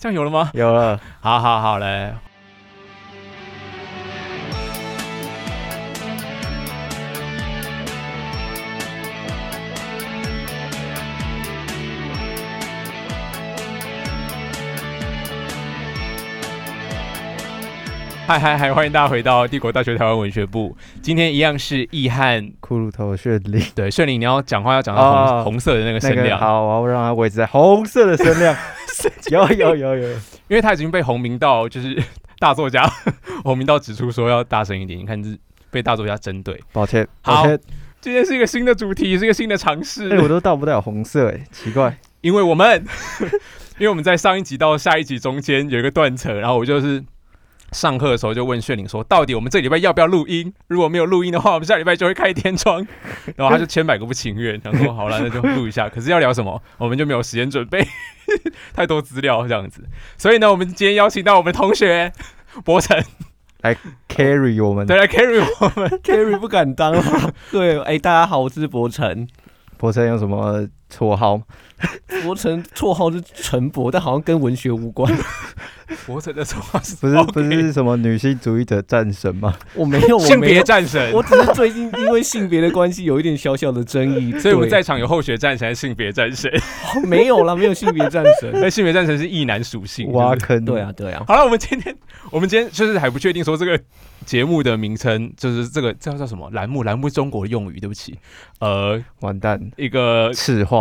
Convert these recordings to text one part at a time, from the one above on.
这样有了吗？有了，好好好嘞。嗨嗨嗨！欢迎大家回到帝国大学台湾文学部。今天一样是易汉骷髅头绚丽，对，炫灵，你要讲话要讲到红、哦红色的那个声量，好，我要让它维持在红色的声量。有有有有，因为他已经被红明道，就是 大作家 红明道指出说要大声一点。你看，这是被大作家针对。抱歉，好抱歉，今天是一个新的主题，是一个新的尝试。哎，我都到不了红色，哎，奇怪，因为我们，因为我们在上一集到下一集中间有一个断层，然后我就是上课的时候就问炫灵说，到底我们这礼拜要不要录音？如果没有录音的话，我们下礼拜就会开天窗。然后他就千百个不情愿，想说好了，那就录一下。可是要聊什么，我们就没有时间准备，太多资料这样子。所以呢，我们今天邀请到我们同学博成，来 carry 我们对，来 carry 我们。Carry 不敢当啦。对，哎、大家好，我是博成。博成有什么绰号？博成绰号是陈博，但好像跟文学无关。博成的绰号是 不是不是什么女性主义者战神吗？我没有，我性别没有，战神我。只是最近因为性别的关系有一点小小的争议，所以我们在场有后学战神、还是性别战神。没有啦，没有性别战神。那性别战神是异男属性。挖坑，对啊，，对啊，好了，我们今天我们今天就是还不确定说这个节目的名称，就是这个叫叫什么栏目？栏目中国用语，对不起。呃，完蛋，一个赤化，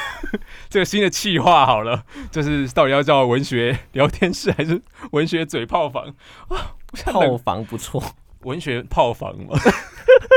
这个新的气划好了，就是到底要叫文学聊天室还是文学嘴炮房啊？炮房不错。文学炮房嘛，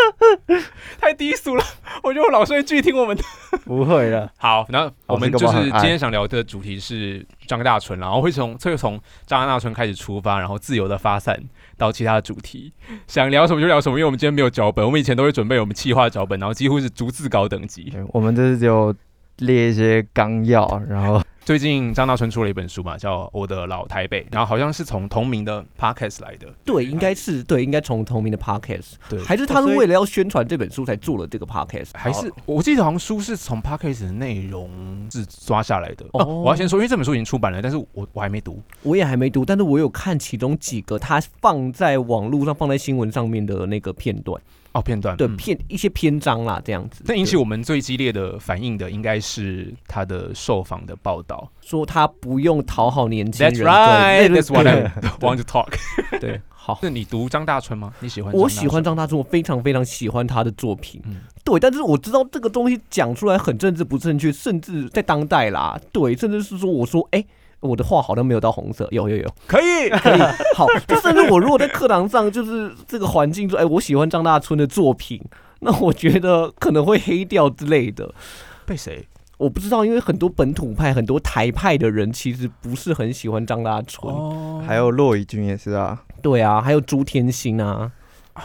太低俗了。我觉得我老师会拒听我们的。不会了，好，那我们就是今天想聊的主题是张大春，然后会从这个从张大春开始出发，然后自由的发散到其他的主题，想聊什么就聊什么，因为我们今天没有脚本，我们以前都会准备我们企划脚本，然后几乎是逐字稿等级。我们这是就列一些纲要，然后最近张大春出了一本书嘛，叫《我的老台北》，然后好像是从同名的 podcast 来的，对，应该是对，应该从同名的 podcast，对，还是他是为了要宣传这本书才做了这个 podcast，还是我记得好像书是从 podcast 的内容是抓下来的。哦，哦我要先说，因为这本书已经出版了，但是我我还没读。我也还没读，但是我有看其中几个他放在网络上、放在新闻上面的那个片段，哦，片段嗯对片一些篇章啦，这样子。但引起我们最激烈的反应的，应该是他的受访的报道。说他不用讨好年轻人 That's right, that's what 对 I want to talk。对，好。那你读张大春吗？你喜欢？我喜欢。张大春，我非常非常喜欢他的作品。嗯对，但是我知道这个东西讲出来很政治不正确，甚至在当代啦，对，甚至是说我说，哎、我的画好像没有到红色，有有有，可以。可以，好，就甚至我如果在课堂上就是这个环境说，哎、我喜欢张大春的作品，那我觉得可能会黑掉之类的。被谁？我不知道，因为很多本土派、很多台派的人其实不是很喜欢张大春。哦还有骆以军也是啊，对啊，还有朱天心啊，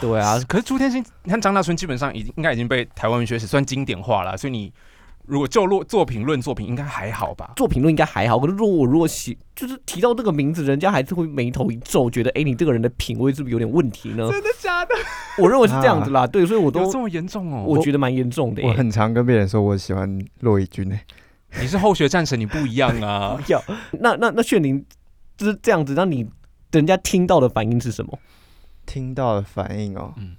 对啊，可是朱天心，你看张大春基本上已经应该已经被台湾文学史算经典化了，所以你如果就论作品论作品，应该还好吧？作品论应该还好，可是如果我如果写，就是提到这个名字，人家还是会眉头一皱，觉得哎、诶你这个人的品味是不是有点问题呢？真的假的？我认为是这样子啦，对，所以我都有这么严重哦？我觉得蛮严重的、我耶。很常跟别人说我喜欢骆以军诶，你是后学战神，你不一样啊。要那那那炫灵就是这样子，那你人家听到的反应是什么？听到的反应哦，嗯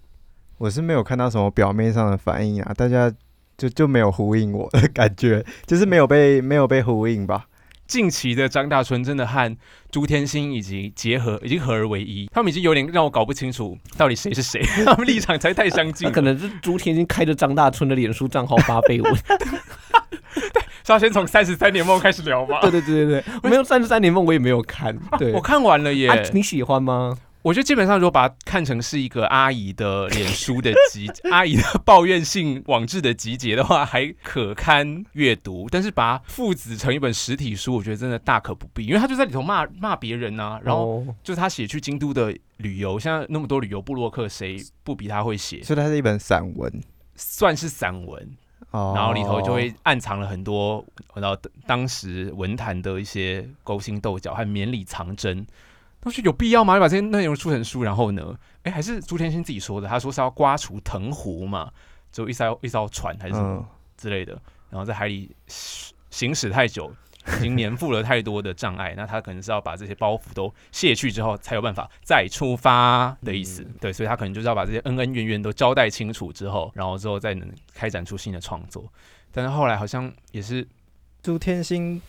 我是没有看到什么表面上的反应啊，大家就就没有呼应我的感觉，就是没有被没有被呼应吧。近期的张大春真的和朱天心已经结合，已经合而为一，他们已经有点让我搞不清楚到底谁是谁，他们立场才太相近可能是朱天心开着张大春的脸书账号发 绯闻。是要先从三十三年梦开始聊吗？对对对对对，没有三十三年梦我也没有看。对，我看完了耶。啊，你喜欢吗？我觉得基本上，如果把它看成是一个阿姨的脸书的集，阿姨的抱怨性网志的集结的话，还可堪阅读。但是把它父子成一本实体书，我觉得真的大可不必，因为他就在里头骂骂别人呐、然后哦就是他写去京都的旅游，现在那么多旅游部落客，谁不比他会写？所以它是一本散文算是散文，哦，然后里头就会暗藏了很多，然后当时文坛的一些勾心斗角和绵里藏针。都是有必要吗？你把这些内容出成书，然后呢？哎，还是朱天心自己说的，他说是要刮除藤壶嘛，就一艘一艘船还是什么嗯，之类的，然后在海里行驶太久，已经年复了太多的障碍，那他可能是要把这些包袱都卸去之后，才有办法再出发的意思。对，所以他可能就是要把这些恩恩怨怨都交代清楚之后，然后之后再能开展出新的创作。但是后来好像也是朱天心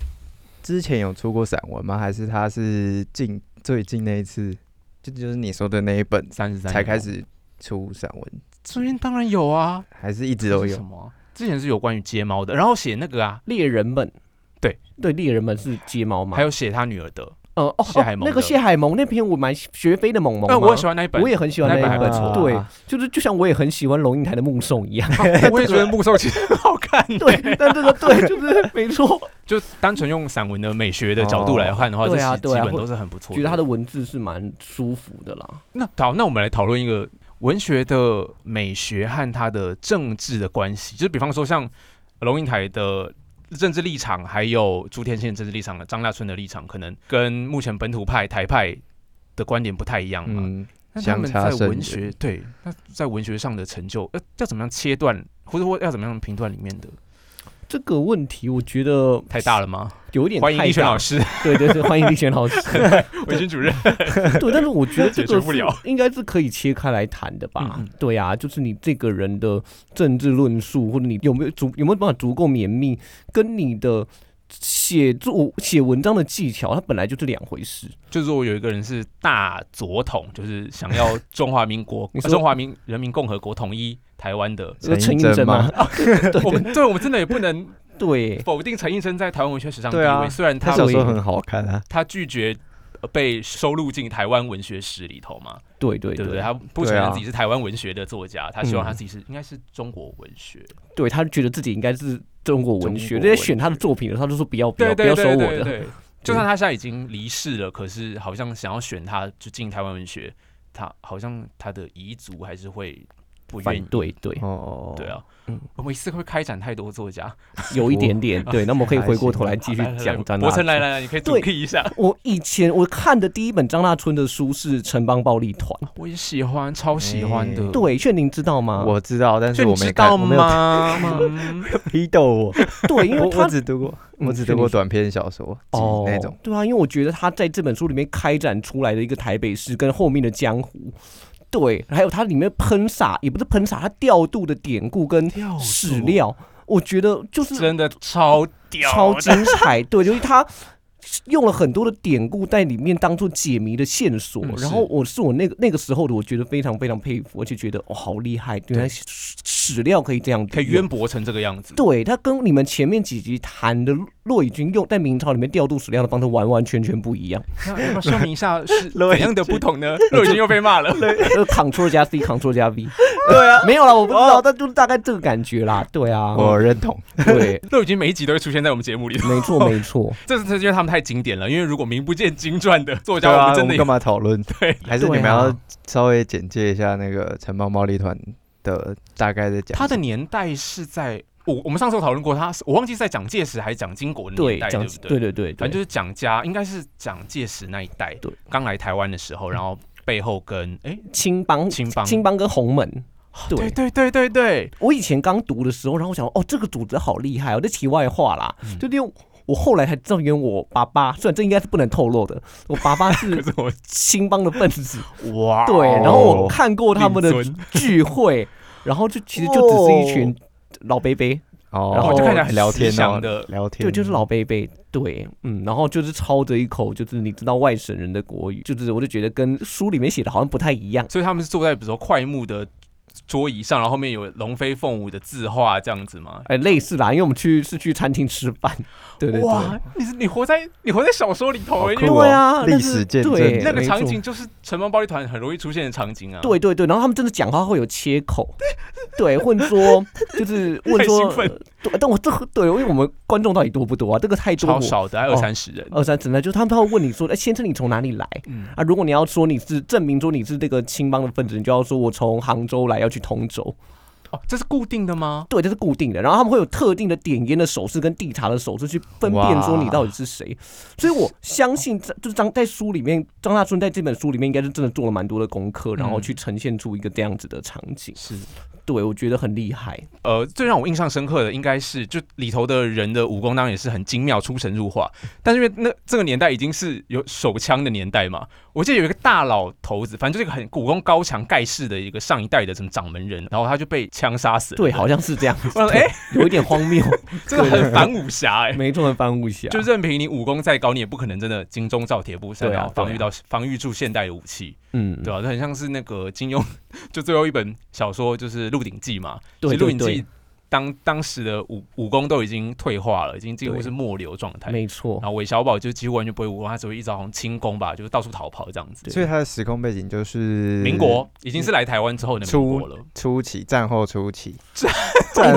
之前有出过散文吗？还是他是近最近那一次，就就是你说的那一本三十三才开，始出散文，中间当然有啊，还是一直都有？什么啊？之前是有关于街猫的，然后写那个啊，猎人们，对对，猎人们是街猫吗？还有写他女儿的，呃哦谢海蒙的那个谢海蒙那篇我蛮学飞的萌萌我也喜欢那一本，我也很喜欢那那一本对，就是就像我也很喜欢龙应台的《目送》一样，我也觉得目送其实很好看，对，但这个对，就是 没错，就单纯用散文的美学的角度来看的话，对啊基本都是很不错觉得他的文字是蛮舒服的啦。那好，那我们来讨论一个文学的美学和它的政治的关系，就是比方说像龙应台的政治立场，还有朱天宪政治立场，张大春的立场，可能跟目前本土派、台派的观点不太一样嘛。嗯，那他们在文学对，那在文学上的成就，呃，要怎么样切断，或者说要怎么样评断里面的，这个问题我觉得太大了吗？有点欢迎立选老师，对对对，欢迎立选老师。维军主任。对，但是我觉得这个应该是可以切开来谈的吧？对啊，就是你这个人的政治论述，或者你有没有足有没有办法足够绵密，跟你的写作写文章的技巧，它本来就是两回事。就是说有一个人是大左统，就是想要中华民国、中华民人民共和国统一台湾的。这个陈陈映真吗？我们对我们真的也不能 对。否定陈应真在台湾文学史上地位，虽然他他小说很好看啊，他拒绝呃被收录进台湾文学史里头嘛，对对对不对？对，他不承认自己是台湾文学的作家，他希望嗯。他自己是应该是中国文学。对他觉得自己应该是中国文学，中国在选他的作品的时候，他就说不要不要不要收我的。就算他现在已经离世了，可是好像想要选他就进台湾文学，他好像他的遗族还是会不愿反意。对对，哦，对，啊，嗯我们一次会开展太多作家。有一点点对。那么可以回过头来还继续来来来讲张大春。成来来来，你可以主对 key 一下。我以前我看的第一本张大春的书是《城邦暴力团》，我也喜欢，超喜欢的。哎对，炫宁知道吗？我知道，但是就我没知道我没有吗？嗯批斗我，对，因为我他我只读过，嗯我只读过短篇小说集哦那种，对啊，因为我觉得他在这本书里面开展出来的一个台北市跟后面的江湖，对，还有它里面喷洒也不是喷洒，它调度的典故跟史料，我觉得就是真的超 超精彩。对，就是他用了很多的典故在里面当做解谜的线索，嗯然后我是我那个那个时候的，我觉得非常非常佩服，而且觉得哦好厉害，原来史史料可以这样可以渊博成这个样子。对他跟你们前面几集谈的骆以军用在明朝里面调度史料的方式完完全全不一样。那说明一下是 陆怎样的不同呢？骆已军又被骂了。就是 Ctrl 加 C，Ctrl 加 V。对啊，没有了，我不知道，但就是大概这个感觉啦。对啊，我认同，对，陆已军每一集都会出现在我们节目里，没错没错。这是这是因为他们太经典了。因为如果名不见经传的作对家，我啊，们真的干嘛讨论？对还是你们要稍微简介一下那个城邦暴力团的大概的讲他的年代是在我我们上次有讨论过，他是我忘记是在蒋介石还是蒋经国年，代，讲对不对？对对对对，反正就是蒋家，应该是蒋介石那一代，对，刚来台湾的时候，然后背后跟哎青帮、青帮，青帮跟洪门。对对，对对对对，我以前刚读的时候，然后我想，哦，这个组织好厉害哦。这题外话啦，嗯就因为我后来才知道，原来我爸爸，虽然这应该是不能透露的，我爸爸是 青帮的分子。哇对，然后我看过他们的聚会，然后就其实就只是一群老贝贝，哦，然后就看起来很聊天的聊天，对，就是老贝贝，对，嗯，然后就是操着一口就是你知道外省人的国语，就是我就觉得跟书里面写的好像不太一样。所以他们是坐在比如说快木的桌椅上，然后后面有龙飞凤舞的字画这样子吗？哎，类似啦，因为我们去是去餐厅吃饭，对对对，哇，你是你活在你活在小说里头，对啊，历但是史见证。对那个场景就是城邦暴力团很容易出现的场景啊。对对对，然后他们真的讲话会有切口，对，混说 就是问太说对，但我这个对，因为我们观众到底多不多啊？这个太多我，超少的，二三十人。二三十人就他们他会问你说，哎，先生你从哪里来？嗯，啊，如果你要说你是证明说你是这个青帮的分子，你就要说我从杭州来，要去通州。哦，这是固定的吗？对，这是固定的。然后他们会有特定的点烟的手势跟递茶的手势去分辨说你到底是谁。所以我相信，就是张在书里面，张大春在这本书里面应该是真的做了蛮多的功课，然后去呈现出一个这样子的场景。是。对，我觉得很厉害。呃，最让我印象深刻的应该是，就里头的人的武功当然也是很精妙、出神入化。但是因为那这个年代已经是有手枪的年代嘛，我记得有一个大老头子，反正就是一个很武功高强、盖世的一个上一代的什么掌门人，然后他就被枪杀死了。对，好像是这样。我说，哎，有一点荒谬，真 的很反武侠哎，没错，很反武侠。就任凭你武功再高，你也不可能真的金钟罩铁布衫，然后防御到防御住现代的武器。嗯，对吧？这很像是那个金庸，就最后一本小说就是《鹿鼎记》嘛。对鹿鼎记》当当时的武武功都已经退化了，已经几乎是末流状态。没错。然后韦小宝就几乎完全不会武功，他只会一招轻功吧，就是到处逃跑这样子。所以他的时空背景就是民国，已经是来台湾之后的民国了。初期，战后初期。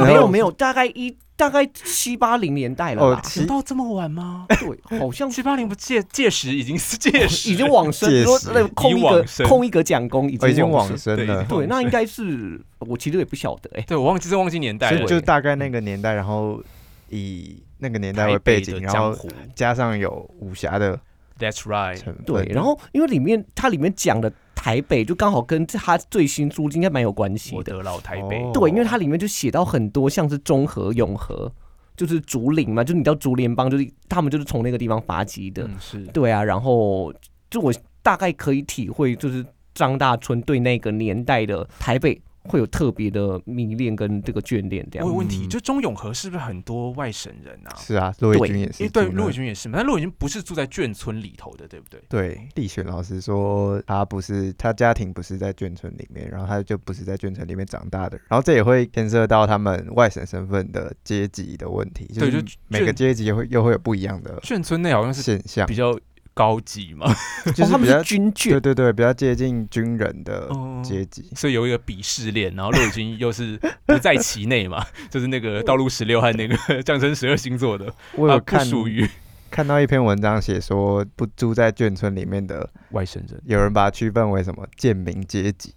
没有没有，大概一。大概七八零年代了吧？有到这么晚吗？对，好像七八零不届届时已经是届时，已经往生，那空一个空一个讲功已经往生了。对，那应该是我其实也不晓得哎。对我忘记是忘记年代了，就大概那个年代，然后以那个年代为背景，然后加上有武侠的，That's right。对，然后因为里面它里面讲的。台北就刚好跟他最新租应该蛮有关系的。老台北，对，因为它里面就写到很多像是中和、永和，就是竹林嘛，就是你知道竹联邦，就是他们就是从那个地方发迹的。是，对啊，然后就我大概可以体会，就是张大春对那个年代的台北。会有特别的迷恋跟这个眷恋，这样。我有问题，就钟永和是不是很多外省人啊？是啊，陆伟君也是。对，陆伟君也是嘛。但陆伟君不是住在眷村里头的，对不对？对，立选老师说他不是，他家庭不是在眷村里面，然后他就不是在眷村里面长大的。然后这也会牵涉到他们外省身份的阶级的问题。对，就每个阶级会又会有不一样的。眷村内好像是现象比较。高级嘛，就是他们是军眷，对对对，比较接近军人的阶级，所以有一个鄙视链，然后陆军又是不在其内嘛，就是那个道路十六和那个 降生十二星座的，我有看属于看到一篇文章写说，不住在眷村里面的外省人，有人把它区分为什么贱民阶级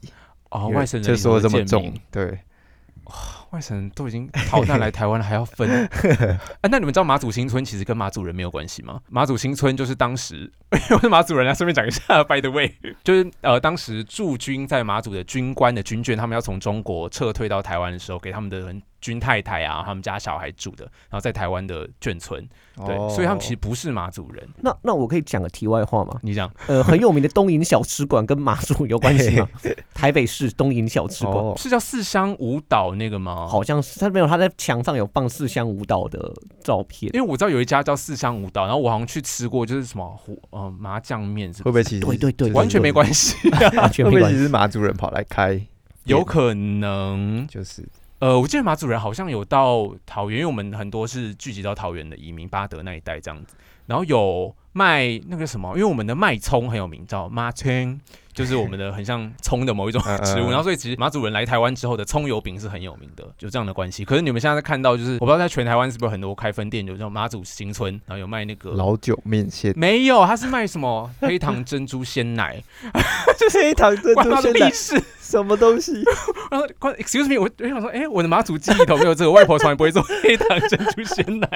哦，外省人就说这么重，对。外省都已经逃难来台湾了，还要分？哎，那你们知道马祖新村其实跟马祖人没有关系吗？马祖新村就是当时 我是马祖人啊，顺便讲一下，by the way，就是呃，当时驻军在马祖的军官的军眷，他们要从中国撤退到台湾的时候，给他们的人。军太太啊，他们家小孩住的，然后在台湾的眷村，对，所以他们其实不是马祖人。那那我可以讲个题外话吗？你讲，呃，很有名的东营小吃馆跟马祖有关系吗？台北市东营小吃馆是叫四香五岛那个吗？好像是，他没有，他在墙上有放四香舞蹈的照片。因为我知道有一家叫四香舞蹈，然后我好像去吃过，就是什么胡呃麻酱面，会不会其实对对对，完全没关系，完全没关系，是马主人跑来开，有可能。就是。呃，我记得马主人好像有到桃园，因为我们很多是聚集到桃园的移民，巴德那一带这样子，然后有卖那个什么，因为我们的麦葱很有名，叫马葱。就是我们的很像葱的某一种植物，然后所以其实马祖人来台湾之后的葱油饼是很有名的，就这样的关系。可是你们现在看到，就是我不知道在全台湾是不是很多开分店，有叫马祖新村，然后有卖那个老酒面线，没有，他是卖什么？黑糖珍珠鲜奶，就是黑糖珍珠鲜奶。是什么东西？然后，excuse me，我我想说，哎，我的马祖记忆里头没有？这个，外婆从来不会做黑糖珍珠鲜奶，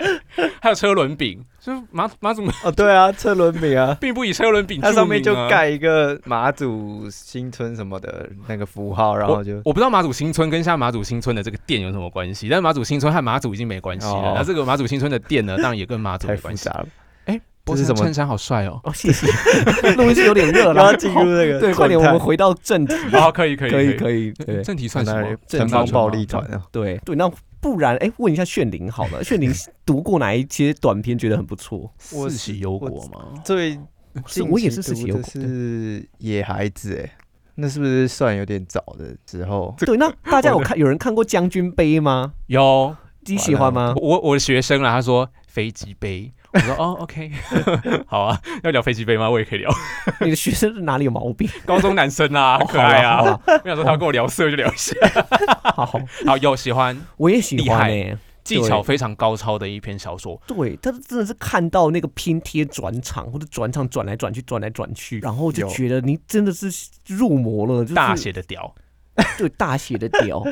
还有车轮饼，就是马马祖哦，对啊，车轮饼啊，并不以车轮饼，它上面就盖一个马祖。新村什么的那个符号，然后就我不知道马祖新村跟像马祖新村的这个店有什么关系，但是马祖新村和马祖已经没关系了。那这个马祖新村的店呢，当然也跟马祖没关系了。哎，这是什么衬衫？好帅哦！哦，谢谢。录音室有点热，然后 进入那个对，快点，我们回到正题。好，可以，可以，可以，可以。对，正题算什么？城邦暴力团啊？对对，那不然哎，问一下炫灵好了，炫灵读过哪一些短篇觉得很不错？四喜忧国吗？最是我也是四喜忧国，是野孩子哎。那是不是算有点早的时候？对，那大家有看有人看过将军杯吗？有，你喜欢吗？我我的学生啦，他说飞机杯，我说哦，OK，好啊，要聊飞机杯吗？我也可以聊。你的学生是哪里有毛病？高中男生啊，可爱啊。我想说他跟我聊色就聊一下。好好有喜欢，我也喜欢诶。技巧非常高超的一篇小说，对他真的是看到那个拼贴转场或者转场转来转去转来转去，然后就觉得你真的是入魔了，大写的屌，对大写的屌，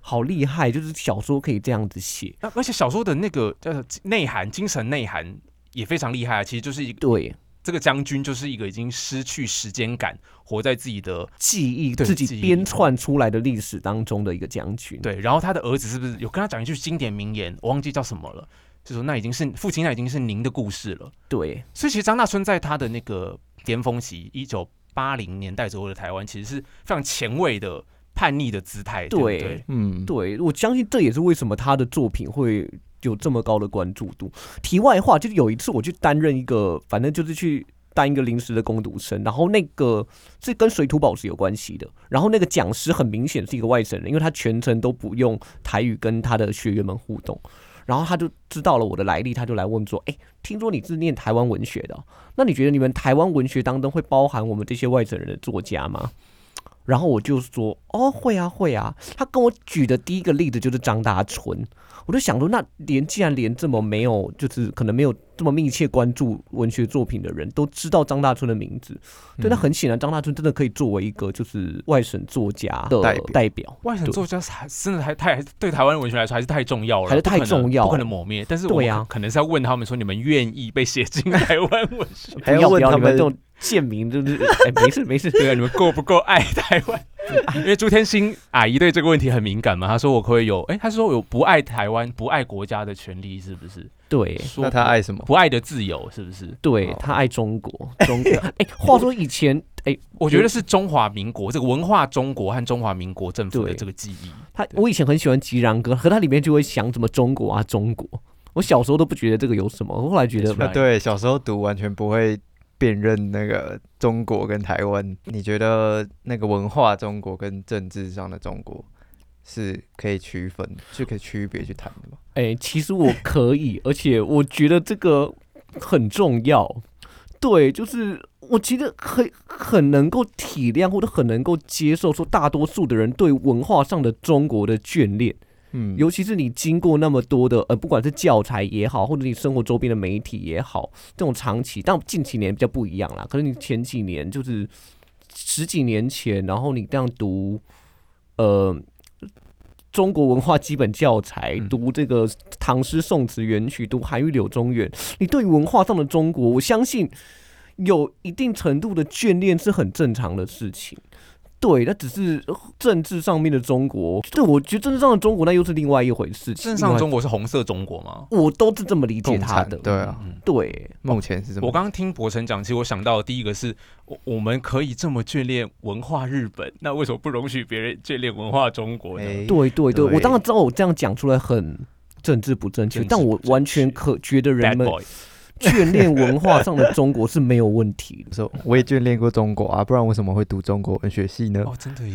好厉害，就是小说可以这样子写，而且小说的那个呃内涵、精神内涵也非常厉害啊。其实就是一个对这个将军就是一个已经失去时间感，活在自己的记忆、自己编串出来的历史当中的一个将军。对，然后他的儿子是不是有跟他讲一句经典名言？我忘记叫什么了，就说那已经是父亲，那已经是您的故事了。对，所以其实张大春在他的那个巅峰期，一九八零年代左右的台湾，其实是非常前卫的。叛逆的姿态，对，嗯，对我相信这也是为什么他的作品会有这么高的关注度。题外话，就是有一次我去担任一个，反正就是去当一个临时的攻读生，然后那个是跟水土保持有关系的，然后那个讲师很明显是一个外省人，因为他全程都不用台语跟他的学员们互动，然后他就知道了我的来历，他就来问说：“哎，听说你是念台湾文学的，那你觉得你们台湾文学当中会包含我们这些外省人的作家吗？”然后我就说，哦，会啊，会啊。他跟我举的第一个例子就是张大春，我就想说，那连既然连这么没有，就是可能没有这么密切关注文学作品的人都知道张大春的名字，对，那很显然张大春真的可以作为一个就是外省作家的代表。外省作家还真的还太对台湾文学来说还是太重要了，还是太重要，不可能抹灭。但是对呀，可能是要问他们说，你们愿意被写进台湾 文学？还要问他们这种。贱民就是哎，没事 没事，对啊，你们够不够爱台湾？因为朱天心阿姨对这个问题很敏感嘛，她说我可以有，哎，她说有不爱台湾、不爱国家的权利，是不是？对，那她爱什么？不爱的自由，是不是？对，她爱中国，中国。哎，话说以前，哎，我觉得是中华民国这个文化，中国和中华民国政府的这个记忆。他，我以前很喜欢吉然歌，和他里面就会想怎么中国啊，中国。我小时候都不觉得这个有什么，我后来觉得，对，小时候读完全不会。辨认那个中国跟台湾，你觉得那个文化中国跟政治上的中国是可以区分、是可以区别去谈的吗？哎，其实我可以，而且我觉得这个很重要。对，就是我其实很很能够体谅，或者很能够接受，说大多数的人对文化上的中国的眷恋。嗯，尤其是你经过那么多的呃，不管是教材也好，或者你生活周边的媒体也好，这种长期，但近几年比较不一样啦。可能你前几年就是十几年前，然后你这样读呃中国文化基本教材，读这个唐诗宋词元曲，读韩愈柳宗元，你对于文化上的中国，我相信有一定程度的眷恋是很正常的事情。对，那只是政治上面的中国。对，我觉得政治上的中国那又是另外一回事。政治上的中国是红色中国吗？我都是这么理解他的。对啊，对，目前是这么。我刚刚听博成讲，其实我想到的第一个是，我我们可以这么眷恋文化日本，那为什么不容许别人眷恋文化中国呢？对对对，我当然知道我这样讲出来很政治不正确，但我完全可觉得人们。眷恋文化上的中国是没有问题的。说我也眷恋过中国啊，不然为什么会读中国文学系呢？哦，真的耶！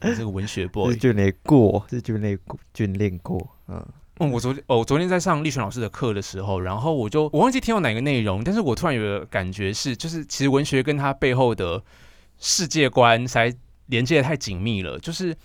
这个文学 boy 眷恋过，是眷恋过，眷恋过。嗯嗯，我昨天哦，昨天在上立群老师的课的时候，然后我就我忘记听到哪个内容，但是我突然有个感觉是，就是其实文学跟它背后的世界观才连接的太紧密了。就是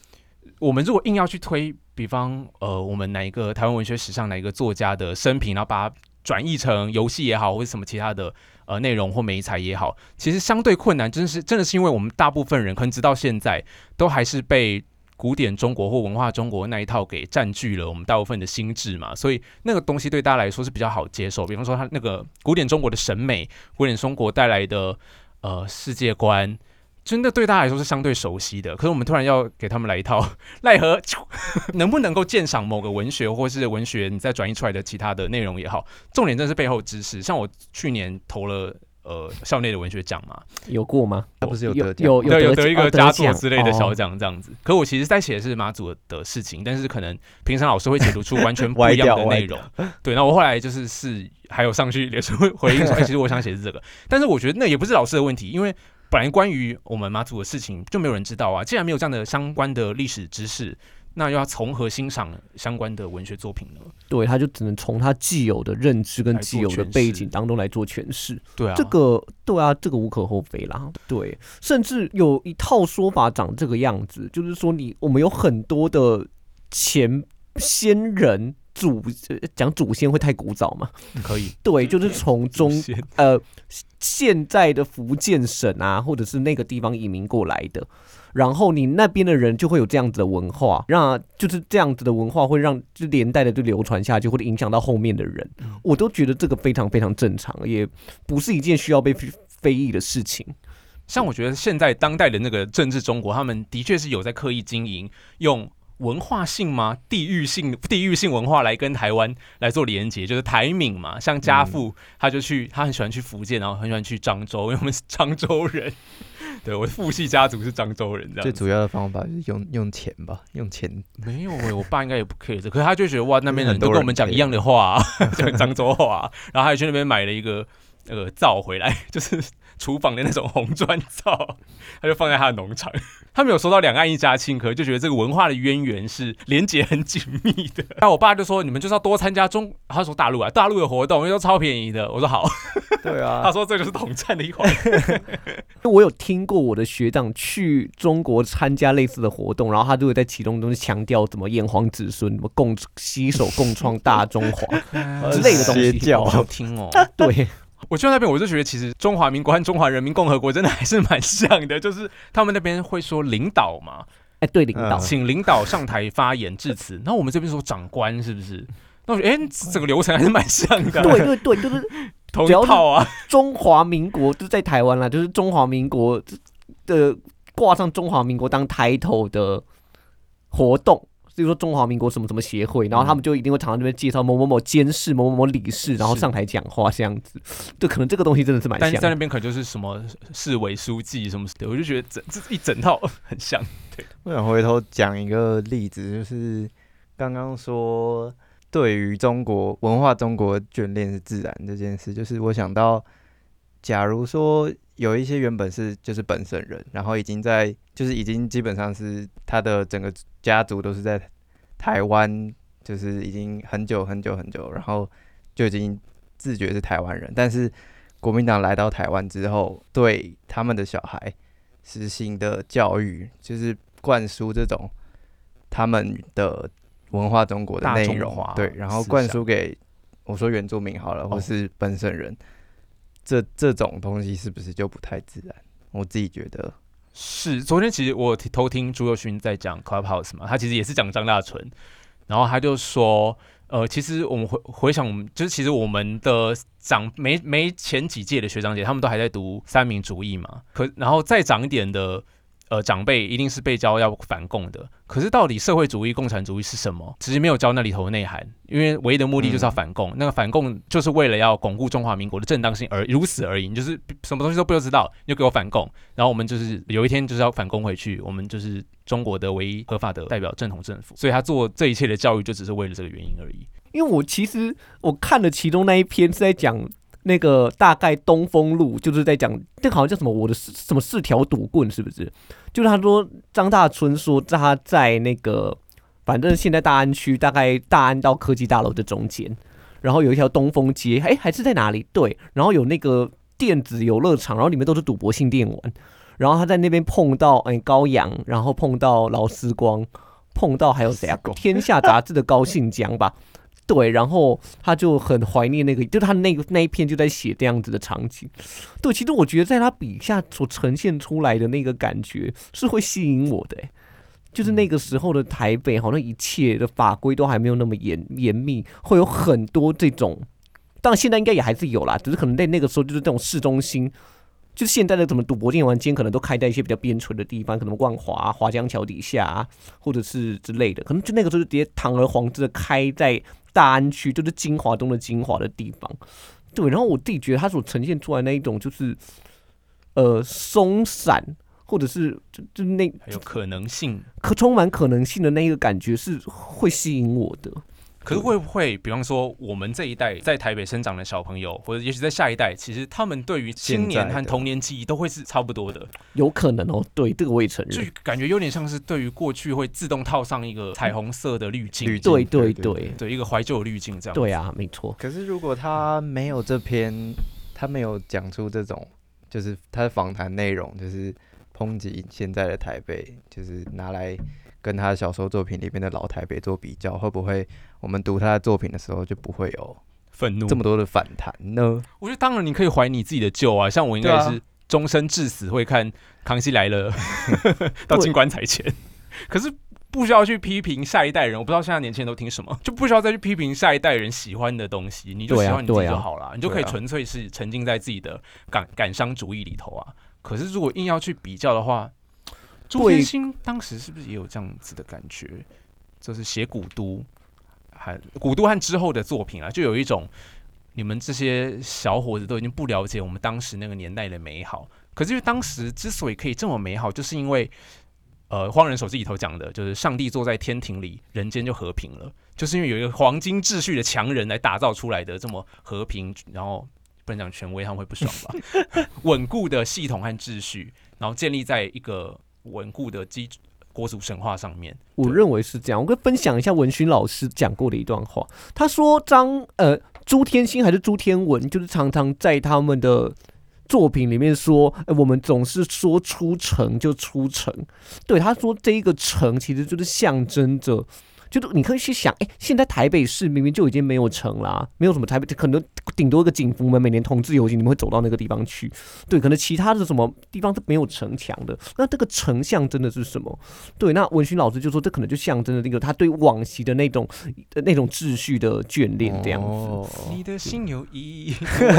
我们如果硬要去推，比方呃，我们哪一个台湾文学史上哪一个作家的生平，然后把它。转译成游戏也好，或者什么其他的呃内容或美材也好，其实相对困难，真的是真的是因为我们大部分人可能直到现在都还是被古典中国或文化中国那一套给占据了我们大部分的心智嘛，所以那个东西对大家来说是比较好接受。比方说，他那个古典中国的审美，古典中国带来的呃世界观。真的对大家来说是相对熟悉的，可是我们突然要给他们来一套 奈何，能不能够鉴赏某个文学或是文学你再转译出来的其他的内容也好，重点真的是背后知识。像我去年投了呃校内的文学奖嘛，有过吗？他不是有得有有得一个佳作之类的小奖这样子。可我其实在写的是马祖的事情，但是可能平常老师会解读出完全不一样的 内容。对，那我后来就是是还有上去也是会回应说，其实我想写是这个，但是我觉得那也不是老师的问题，因为。本来关于我们妈祖的事情就没有人知道啊，既然没有这样的相关的历史知识，那又要从何欣赏相关的文学作品呢？对，他就只能从他既有的认知跟既有的背景当中来做诠释。对啊，这个对啊，这个无可厚非啦。对，甚至有一套说法长这个样子，就是说你我们有很多的前先人。祖讲祖先会太古早吗？可以，对，就是从中呃现在的福建省啊，或者是那个地方移民过来的，然后你那边的人就会有这样子的文化，让就是这样子的文化会让就连带的就流传下去，或者影响到后面的人，我都觉得这个非常非常正常，也不是一件需要被非议的事情。像我觉得现在当代的那个政治中国，他们的确是有在刻意经营用。文化性吗？地域性、地域性文化来跟台湾来做连接，就是台闽嘛。像家父，他就去，他很喜欢去福建，然后很喜欢去漳州，因为我们是漳州人。对，我的父系家族是漳州人，这样。最主要的方法就是用用钱吧，用钱。没有我爸应该也不可以这，可是他就觉得哇，那边人都跟我们讲一样的话，讲漳州话，然后他就去那边买了一个那个灶回来，就是。厨房的那种红砖灶，他就放在他的农场。他没有收到两岸一家亲，可就觉得这个文化的渊源是 连结很紧密的。那我爸就说：“你们就是要多参加中，他说大陆啊，大陆的活动，因为都超便宜的。”我说：“好。”对啊，他说这就是统战的一环。我有听过我的学长去中国参加类似的活动，然后他就会在其中中强调怎么炎黄子孙，怎么共携手共创大中华之类的东西，好听哦。对。我去那边，我就觉得其实中华民国和中华人民共和国真的还是蛮像的，就是他们那边会说领导嘛，哎，对，领导，请领导上台发言致辞。那我们这边说长官，是不是？那我觉得，哎，整个流程还是蛮像的。对对对，就是同一套啊。中华民国就在台湾啦，就是中华民国的挂上中华民国当抬头的活动。比如说中华民国什么什么协会，然后他们就一定会常常那边介绍某某某监事、某某某理事，然后上台讲话这样子。就可能这个东西真的是蛮像，在那边可能就是什么市委书记什么的，我就觉得整这一整套很像。对，我想回头讲一个例子，就是刚刚说对于中国文化、中国眷恋是自然这件事，就是我想到，假如说有一些原本是就是本省人，然后已经在就是已经基本上是他的整个。家族都是在台湾，就是已经很久很久很久，然后就已经自觉是台湾人。但是国民党来到台湾之后，对他们的小孩实行的教育，就是灌输这种他们的文化中国的内容，对，然后灌输给我说原住民好了，或是本省人，这这种东西是不是就不太自然？我自己觉得。是，昨天其实我偷听朱佑勋在讲 Clubhouse 嘛，他其实也是讲张大春，然后他就说，呃，其实我们回回想，我们就是其实我们的长没没前几届的学长姐，他们都还在读三民主义嘛，可然后再长一点的。呃，长辈一定是被教要反共的，可是到底社会主义、共产主义是什么？其实没有教那里头的内涵，因为唯一的目的就是要反共。那个反共就是为了要巩固中华民国的正当性而如此而已，就是什么东西都不知道，你就给我反共，然后我们就是有一天就是要反攻回去，我们就是中国的唯一合法的代表正统政府，所以他做这一切的教育就只是为了这个原因而已。因为我其实我看了其中那一篇是在讲。那个大概东风路就是在讲，这好像叫什么？我的什么四条赌棍是不是？就是他说张大春说他在那个，反正现在大安区大概大安到科技大楼的中间，然后有一条东风街，哎，还是在哪里？对，然后有那个电子游乐场，然后里面都是赌博性电玩，然后他在那边碰到哎高阳，然后碰到劳思光，碰到还有谁啊？天下杂志的高信江吧。对，然后他就很怀念那个，就他那个那一篇就在写这样子的场景。对，其实我觉得在他笔下所呈现出来的那个感觉是会吸引我的，就是那个时候的台北，好像一切的法规都还没有那么严严密，会有很多这种，当然现在应该也还是有啦，只是可能在那个时候就是这种市中心。就是现在的怎么赌博电玩间可能都开在一些比较边陲的地方，可能万华、华江桥底下，或者是之类的，可能就那个时候就直接堂而皇之的开在大安区，就是金华东的金华的地方。对，然后我自己觉得它所呈现出来那一种就是，呃，松散，或者是就就那有可能性，可充满可能性的那一个感觉是会吸引我的。可是会不会，比方说我们这一代在台北生长的小朋友，或者也许在下一代，其实他们对于青年和童年记忆都会是差不多的？有可能哦，对，这个我也承认。就感觉有点像是对于过去会自动套上一个彩虹色的滤镜，对对对，对一个怀旧滤镜这样。对啊，没错。可是如果他没有这篇，他没有讲出这种，就是他的访谈内容，就是抨击现在的台北，就是拿来。跟他小时候作品里面的老台北做比较，会不会我们读他的作品的时候就不会有愤怒这么多的反弹呢？我觉得当然你可以怀你自己的旧啊，像我应该是终身至死会看《康熙来了》到进棺材前，可是不需要去批评下一代人。我不知道现在年轻人都听什么，就不需要再去批评下一代人喜欢的东西，你就喜欢你自己就好了，你就可以纯粹是沉浸在自己的感感伤主义里头啊。可是如果硬要去比较的话，朱天心当时是不是也有这样子的感觉？就是写古都，和古都和之后的作品啊，就有一种。你们这些小伙子都已经不了解我们当时那个年代的美好，可是因为当时之所以可以这么美好，就是因为，呃，《荒人手记》里头讲的，就是上帝坐在天庭里，人间就和平了，就是因为有一个黄金秩序的强人来打造出来的这么和平，然后不能讲权威，他们会不爽吧？稳固的系统和秩序，然后建立在一个稳固的基国族神话上面。我认为是这样。我跟分享一下文勋老师讲过的一段话，他说：“张呃。”朱天心还是朱天文，就是常常在他们的作品里面说：“哎，我们总是说出城就出城。”对，他说这一个城其实就是象征着。就是你可以去想，哎，现在台北市明明就已经没有城啦，没有什么台北，可能顶多一个警服门，每年同志游行，你们会走到那个地方去。对，可能其他的什么地方是没有城墙的。那这个城象征的是什么？对，那文勋老师就说，这可能就象征着那个他对往昔的那种那种秩序的眷恋这样子。你的心有一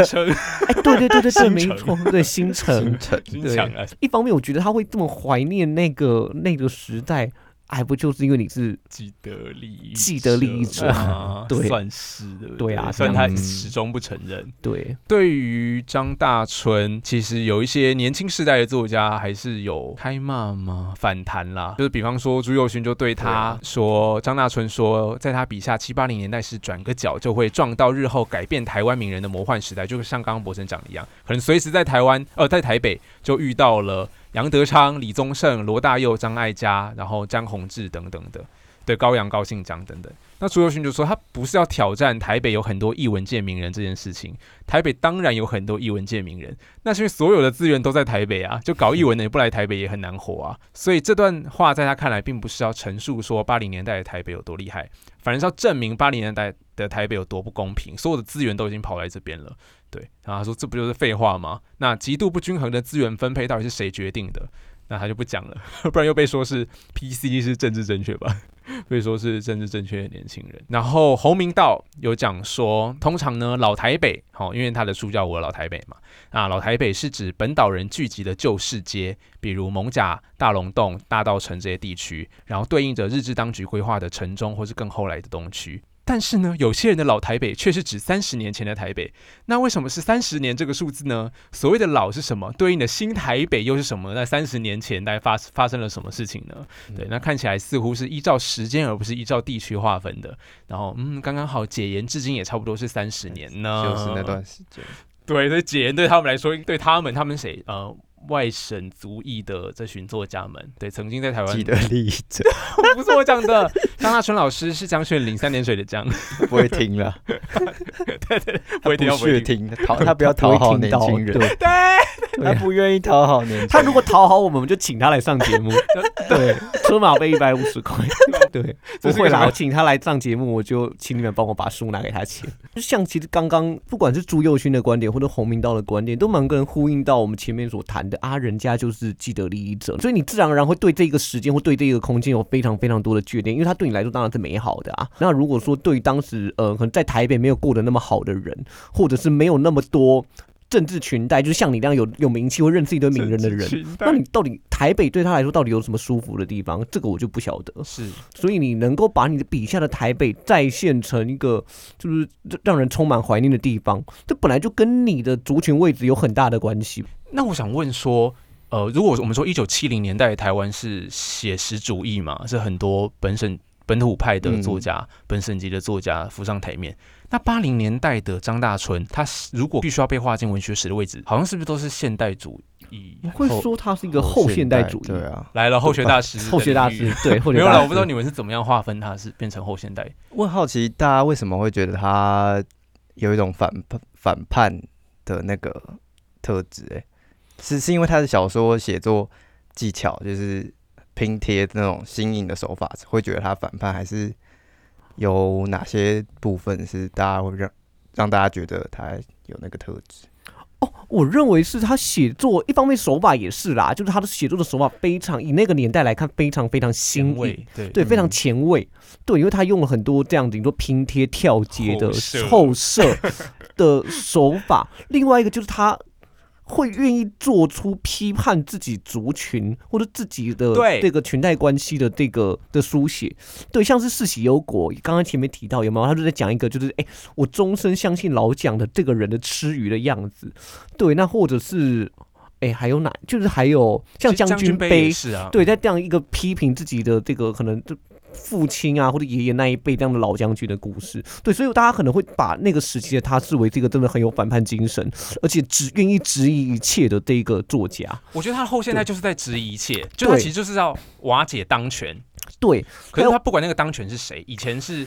城，哎，对对对对对，没错，对，新城，对。一方面，我觉得他会这么怀念那个那个时代。还不就是因为你是既得利益既得利益者，对，算是的，对啊，虽然他始终不承认。对，对于张大春，其实有一些年轻时代的作家还是有开骂吗？反弹啦，就是比方说朱佑勋就对他说，张大春说，在他笔下七八零年代是转个角就会撞到日后改变台湾名人的魔幻时代，就像刚刚博生讲的一样，可能随时在台湾，呃，在台北就遇到了。杨德昌、李宗盛、罗大佑、张艾嘉，然后江宏志等等的，对高阳、高信章等等。那朱友勋就说，他不是要挑战台北有很多艺文界名人这件事情。台北当然有很多艺文界名人，那是因为所有的资源都在台北啊，就搞艺文的也不来台北也很难活啊。所以这段话在他看来，并不是要陈述说八零年代的台北有多厉害，反而是要证明八零年代的台北有多不公平。所有的资源都已经跑来这边了。对，然后他说这不就是废话吗？那极度不均衡的资源分配到底是谁决定的？那他就不讲了，不然又被说是 PC 是政治正确吧？被说是政治正确的年轻人。然后侯明道有讲说，通常呢老台北，好，因为他的书叫我老台北嘛，啊老台北是指本岛人聚集的旧市街，比如蒙甲、大龙洞、大道城这些地区，然后对应着日治当局规划的城中或是更后来的东区。但是呢，有些人的老台北却是指三十年前的台北。那为什么是三十年这个数字呢？所谓的老是什么？对应的新台北又是什么？那三十年前大概发发生了什么事情呢？对，那看起来似乎是依照时间而不是依照地区划分的。然后，嗯，刚刚好解严至今也差不多是三十年呢，就是那段时间。对，所以解严对他们来说，对他们，他们谁？呃。外省族裔的这群作家们，对，曾经在台湾既得利益者，不是我讲的。张大春老师是江炫岭三点水的江，不会听了，对对，不会听，不会听，讨他不要讨好年轻人，对，他不愿意讨好年轻人。他如果讨好我们，我们就请他来上节目，对，车马费一百五十块，对，不会啦，我请他来上节目，我就请你们帮我把书拿给他签。就像其实刚刚不管是朱佑勋的观点，或者洪明道的观点，都蛮跟呼应到我们前面所谈的。啊，人家就是既得利益者，所以你自然而然会对这个时间或对这个空间有非常非常多的眷恋，因为他对你来说当然是美好的啊。那如果说对当时呃可能在台北没有过得那么好的人，或者是没有那么多政治裙带，就是像你那样有有名气或认识一堆名人的人，那你到底台北对他来说到底有什么舒服的地方？这个我就不晓得。是，所以你能够把你的笔下的台北再现成一个就是让人充满怀念的地方，这本来就跟你的族群位置有很大的关系。那我想问说，呃，如果我们说一九七零年代台湾是写实主义嘛，是很多本省本土派的作家、本省级的作家浮上台面。那八零年代的张大春，他如果必须要被划进文学史的位置，好像是不是都是现代主义？我会说他是一个后现代主义？对啊，来了后学大师，后学大师对，没有了。我不知道你们是怎么样划分他是变成后现代。我很好奇大家为什么会觉得他有一种反叛反叛的那个特质？哎。是是因为他的小说写作技巧就是拼贴那种新颖的手法，会觉得他反叛，还是有哪些部分是大家会让让大家觉得他有那个特质？哦，我认为是他写作一方面手法也是啦，就是他的写作的手法非常以那个年代来看非常非常新颖，对对，非常前卫，对，因为他用了很多这样子，你说拼贴跳接的后设 的手法，另外一个就是他。会愿意做出批判自己族群或者自己的这个裙带关系的这个的书写，对，像是世袭有国，刚刚前面提到有没有？他就在讲一个，就是哎，我终身相信老蒋的这个人的吃鱼的样子，对，那或者是哎，还有哪？就是还有像将军杯是啊，对，在这样一个批评自己的这个可能就。父亲啊，或者爷爷那一辈这样的老将军的故事，对，所以大家可能会把那个时期的他视为这个真的很有反叛精神，而且只愿意质疑一切的这一个作家。我觉得他后现代就是在质疑一切，就他其实就是要瓦解当权。对，可是他不管那个当权是谁，以前是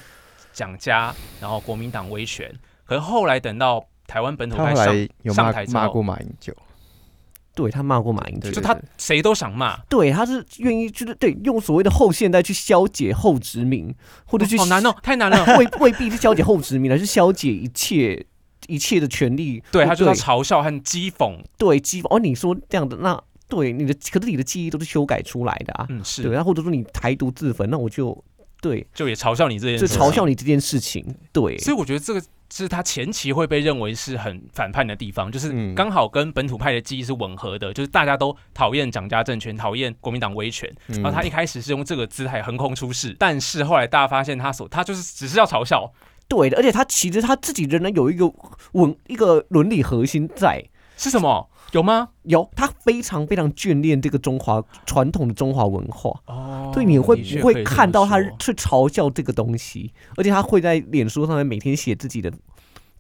蒋家，然后国民党威权，可是后来等到台湾本土派上上台之后，骂过马英九。对他骂过马英九，就他谁都想骂。对，他是愿意就是对用所谓的后现代去消解后殖民，或者去好难哦，太难了，未未必是消解后殖民，而是消解一切一切的权利。对他就要嘲笑和讥讽，对讥讽。哦，你说这样的那对你的，可是你的记忆都是修改出来的啊。嗯，是对，然后或者说你台独自焚，那我就对，就也嘲笑你这件，就嘲笑你这件事情。对，所以我觉得这个。是他前期会被认为是很反叛的地方，就是刚好跟本土派的记忆是吻合的，就是大家都讨厌蒋家政权，讨厌国民党威权。然后他一开始是用这个姿态横空出世，但是后来大家发现他所他就是只是要嘲笑，对的，而且他其实他自己仍然有一个稳一个伦理核心在，是什么？有吗？有，他非常非常眷恋这个中华传统的中华文化哦，所以你会不会看到他去嘲笑这个东西？而且他会在脸书上面每天写自己的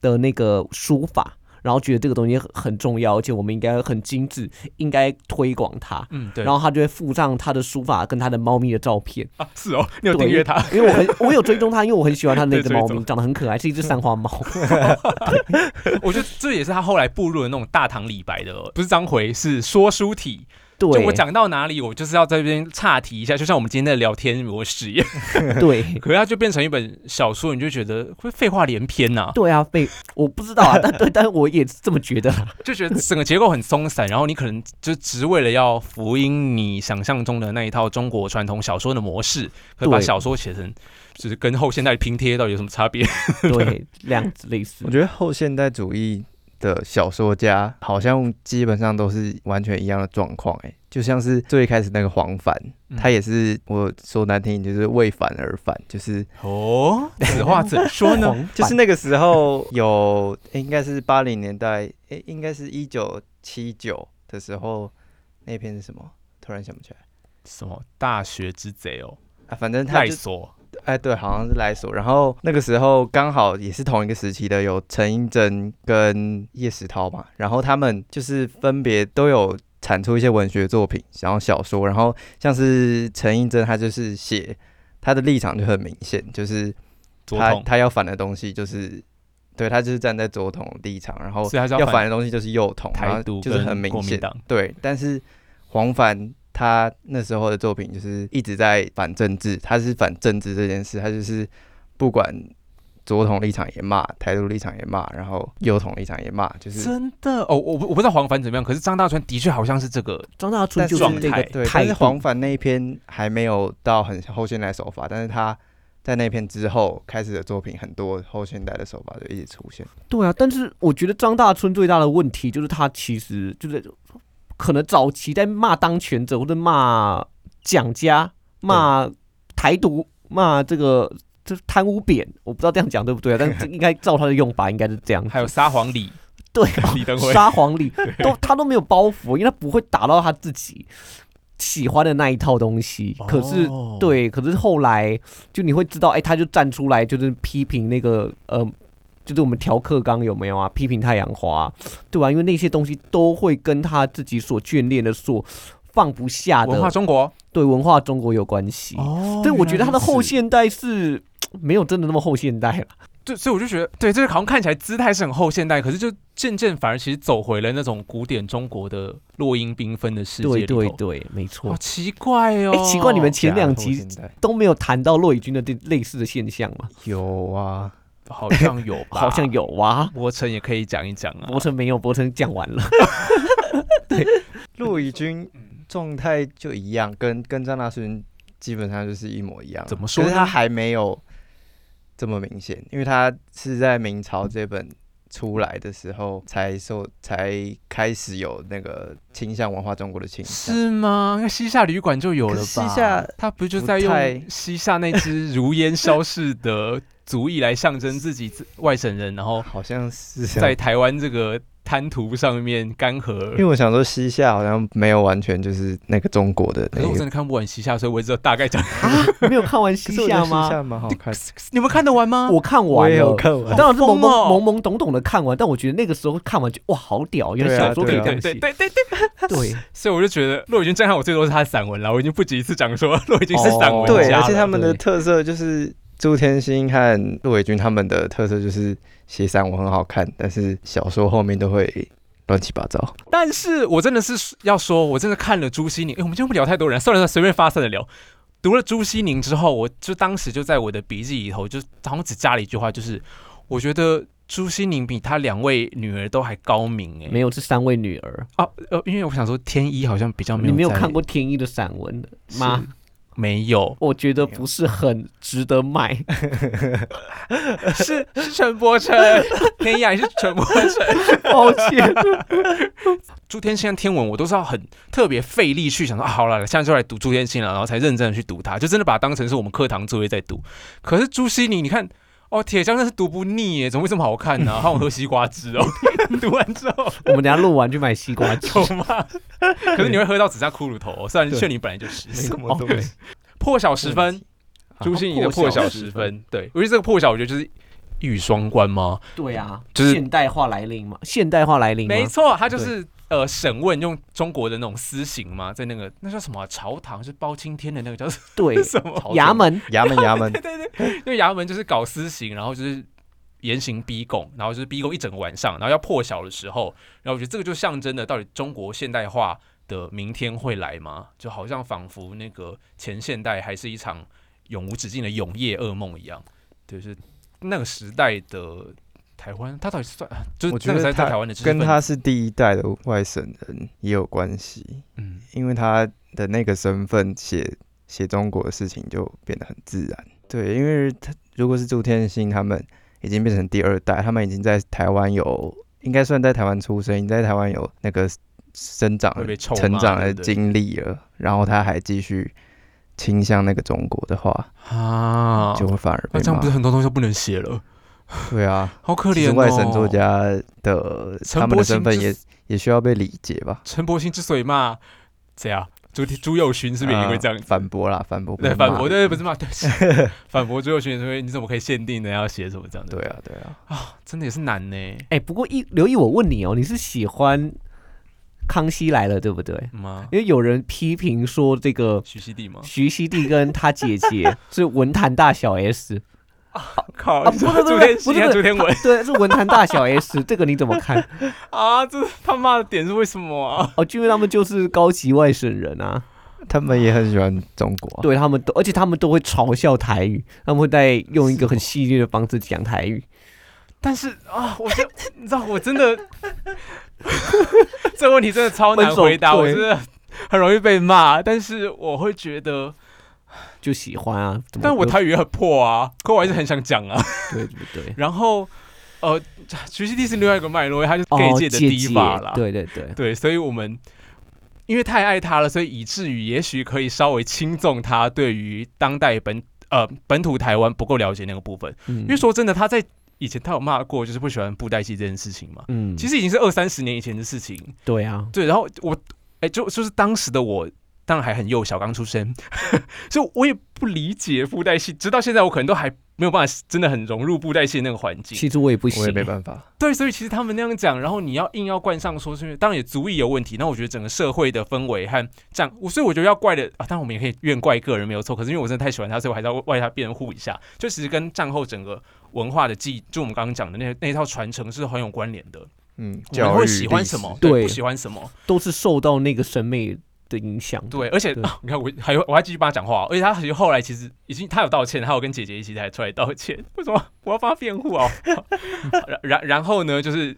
的那个书法。然后觉得这个东西很重要，而且我们应该很精致，应该推广它。嗯，对。然后他就会附上他的书法跟他的猫咪的照片。啊，是哦，你有订阅他？因为我很，我有追踪他，因为我很喜欢他那只 猫咪，长得很可爱，是一只三花猫。我觉得这也是他后来步入了那种大唐李白的，不是章回，是说书体。就我讲到哪里，我就是要在这边岔题一下，就像我们今天的聊天模式一样。对，可是它就变成一本小说，你就觉得会废话连篇呐。对啊，废，我不知道啊，但对，但我也这么觉得，就觉得整个结构很松散，然后你可能就只为了要福音你想象中的那一套中国传统小说的模式，可以把小说写成就是跟后现代拼贴到底有什么差别？对，样子类似。我觉得后现代主义。的小说家好像基本上都是完全一样的状况，哎，就像是最开始那个黄凡，他也是我说难听点，就是为反而反，就是哦，此话怎说呢？就是那个时候有，应该是八零年代，哎，应该是一九七九的时候，那篇是什么？突然想不起来，什么大学之贼哦，啊，反正他就。哎，对，好像是来索。然后那个时候刚好也是同一个时期的，有陈英贞跟叶石涛嘛。然后他们就是分别都有产出一些文学作品，然后小说。然后像是陈英贞，他就是写他的立场就很明显，就是他他要反的东西就是对他就是站在左统立场，然后要反的东西就是右统，然后就是很明显。对，但是黄凡。他那时候的作品就是一直在反政治，他是反政治这件事，他就是不管左统立场也骂，台独立场也骂，然后右统立场也骂，就是真的哦，我我不知道黄凡怎么样，可是张大春的确好像是这个张大春就是那个，对，但是黄凡那一篇还没有到很后现代手法，但是他在那篇之后开始的作品很多后现代的手法就一直出现。对啊，但是我觉得张大春最大的问题就是他其实就是。可能早期在骂当权者或者骂蒋家、骂台独、骂这个就是贪污扁，我不知道这样讲对不对啊？但 是应该照他的用法应该是这样。还有撒谎李，对，李登辉撒谎李都他都没有包袱，因为他不会打到他自己喜欢的那一套东西。可是对，可是后来就你会知道，哎，他就站出来就是批评那个呃。就是我们调课纲有没有啊？批评太阳花，对吧？因为那些东西都会跟他自己所眷恋的、所放不下的文化中国，对文化中国有关系。哦，对，我觉得他的后现代是没有真的那么后现代了。对，所以我就觉得，对，这个好像看起来姿态是很后现代，可是就渐渐反而其实走回了那种古典中国的落英缤纷的世界对对对，没错。好奇怪哦！哎，奇怪，你们前两集都没有谈到骆以军的这类似的现象吗？有啊。好像有吧？好像有啊。博成也可以讲一讲啊。博成没有，博成讲完了。对，陆以军状态就一样，跟跟张大春基本上就是一模一样。怎么说？他还没有这么明显，因为他是在明朝这本。出来的时候才受才开始有那个倾向文化中国的倾向是吗？那西夏旅馆就有了吧？西夏他不就在用西夏那只如烟消逝的族裔来象征自己外省人，然后好像是在台湾这个。滩涂上面干涸，因为我想说西夏好像没有完全就是那个中国的。可是我真的看不完西夏，所以我只有大概讲。没有看完西夏吗？西夏蛮好看。你们看得完吗？我看完了，看完。当然是懵懵懵懵懂懂的看完，但我觉得那个时候看完就哇，好屌，原来小说可以这样写。对对对对。所以我就觉得骆以军震撼我最多是他的散文了，我已经不止一次讲说骆以军是散文家而且他们的特色就是朱天心和陆伟军他们的特色就是写散文很好看，但是小说后面都会。乱七八糟，但是我真的是要说，我真的看了朱西宁。哎，我们今天不聊太多人，算了算了，随便发散的聊。读了朱西宁之后，我就当时就在我的笔记里头，就好像只加了一句话，就是我觉得朱西宁比他两位女儿都还高明。哎，没有，这三位女儿啊，呃，因为我想说天一好像比较没有，你没有看过天一的散文的吗？没有，我觉得不是很值得买。是是陈柏成，天涯是陈柏成，抱歉。朱天心天文，我都是要很特别费力去想说，好了，现在就来读朱天心了，然后才认真的去读它，就真的把它当成是我们课堂作业在读。可是朱熹你，你看。哦，铁匠真是读不腻耶，怎么会这么好看呢？还有喝西瓜汁哦，读完之后，我们等下录完去买西瓜汁吗？可是你会喝到只剩骷髅头，虽然劝你本来就是。破晓时分，朱心怡的破晓时分，对，我觉得这个破晓，我觉得就是一语双关吗？对啊，就是现代化来临嘛，现代化来临，没错，它就是。呃，审问用中国的那种私刑吗，在那个那叫什么朝堂，是包青天的那个叫对 什么？衙门衙门衙门，对对对，因为衙门。就是搞私刑，然后就是严刑逼供，然后就是逼供一整个晚上，然后要破晓的时候，然后我觉得这个就象征的到底中国现代化的明天会来吗？就好像仿佛那个前现代还是一场永无止境的永夜噩梦一样，就是那个时代的。台湾，他到底是算？就是我觉得在台湾的跟他是第一代的外省人也有关系。嗯，因为他的那个身份写写中国的事情就变得很自然。对，因为他如果是朱天心他们已经变成第二代，他们已经在台湾有，应该算在台湾出生，已在台湾有那个生长、成长的经历了。然后他还继续倾向那个中国的话啊，就会反而那这样不是很多东西都不能写了。对啊，好可怜哦。外省作家的他们的身份也也需要被理解吧？陈柏兴之所以骂这样，朱朱友勋是不是也会这样反驳啦？反驳对反驳对不是骂对 反驳朱友勋说你怎么可以限定的要写什么这样对啊对啊啊，真的也是难呢。哎，不过一刘毅，我问你哦，你是喜欢康熙来了对不对？因为有人批评说这个徐熙娣吗？徐熙娣跟她姐姐 是文坛大小 S。啊 靠！不是不是不是不是朱天文，对，是文坛大小 S，这个你怎么看 啊？这他骂的点是为什么啊？哦，因为他们就是高级外省人啊，他们也很喜欢中国，对他们都，而且他们都会嘲笑台语，他们会在用一个很戏谑的方式讲台语。但是啊，我就你知道，我真的这个问题真的超难回答，我真的很容易被骂，但是我会觉得。就喜欢啊，但我台语很破啊，可我还是很想讲啊。对对对。然后，呃，徐熙娣是另外一个脉络，他就是 gay 界的第一把啦。对对对对，所以我们因为太爱他了，所以以至于也许可以稍微轻重他对于当代本呃本土台湾不够了解那个部分。因为说真的，他在以前他有骂过，就是不喜欢布袋戏这件事情嘛。嗯。其实已经是二三十年以前的事情。对啊。对，然后我哎，就就是当时的我。当然还很幼小，刚出生，所以我也不理解布袋戏。直到现在，我可能都还没有办法真的很融入布袋戏那个环境。其实我也不行，我也没办法。对，所以其实他们那样讲，然后你要硬要冠上说是，当然也足以有问题。那我觉得整个社会的氛围和这样，所以我觉得要怪的啊，当然我们也可以怨怪个人没有错。可是因为我真的太喜欢他，所以我还是要为他辩护一下。就其实跟战后整个文化的记，就我们刚刚讲的那那一套传承是很有关联的。嗯，我们会喜欢什么，对，不喜欢什么，都是受到那个审美。的影响。对，而且你看我还有我还继续帮他讲话，而且他其实后来其实已经他有道歉，他有跟姐姐一起才出来道歉。为什么我要帮他辩护 啊？然然然后呢，就是